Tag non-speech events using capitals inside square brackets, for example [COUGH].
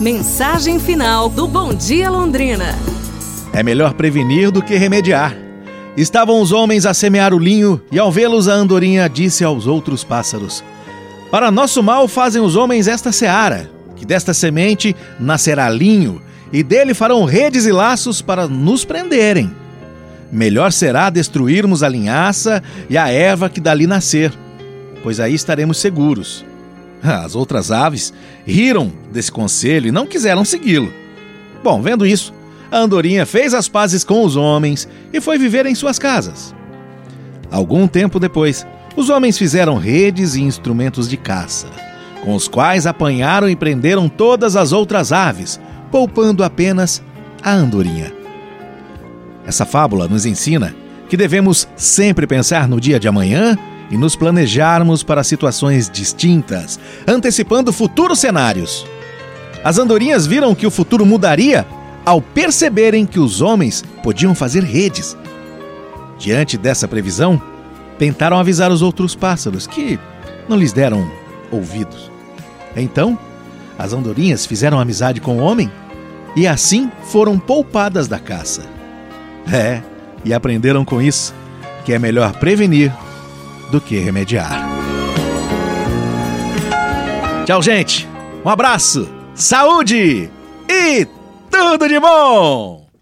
Mensagem final do Bom Dia Londrina. É melhor prevenir do que remediar. Estavam os homens a semear o linho, e ao vê-los a andorinha disse aos outros pássaros: Para nosso mal fazem os homens esta seara, que desta semente nascerá linho, e dele farão redes e laços para nos prenderem. Melhor será destruirmos a linhaça e a erva que dali nascer, pois aí estaremos seguros. [LAUGHS] As outras aves riram desse conselho e não quiseram segui-lo. Bom, vendo isso, a andorinha fez as pazes com os homens e foi viver em suas casas. Algum tempo depois, os homens fizeram redes e instrumentos de caça, com os quais apanharam e prenderam todas as outras aves, poupando apenas a andorinha. Essa fábula nos ensina que devemos sempre pensar no dia de amanhã e nos planejarmos para situações distintas, antecipando futuros cenários. As andorinhas viram que o futuro mudaria ao perceberem que os homens podiam fazer redes. Diante dessa previsão, tentaram avisar os outros pássaros que não lhes deram ouvidos. Então, as andorinhas fizeram amizade com o homem e assim foram poupadas da caça. É, e aprenderam com isso que é melhor prevenir do que remediar. Tchau, gente. Um abraço, saúde e tudo de bom!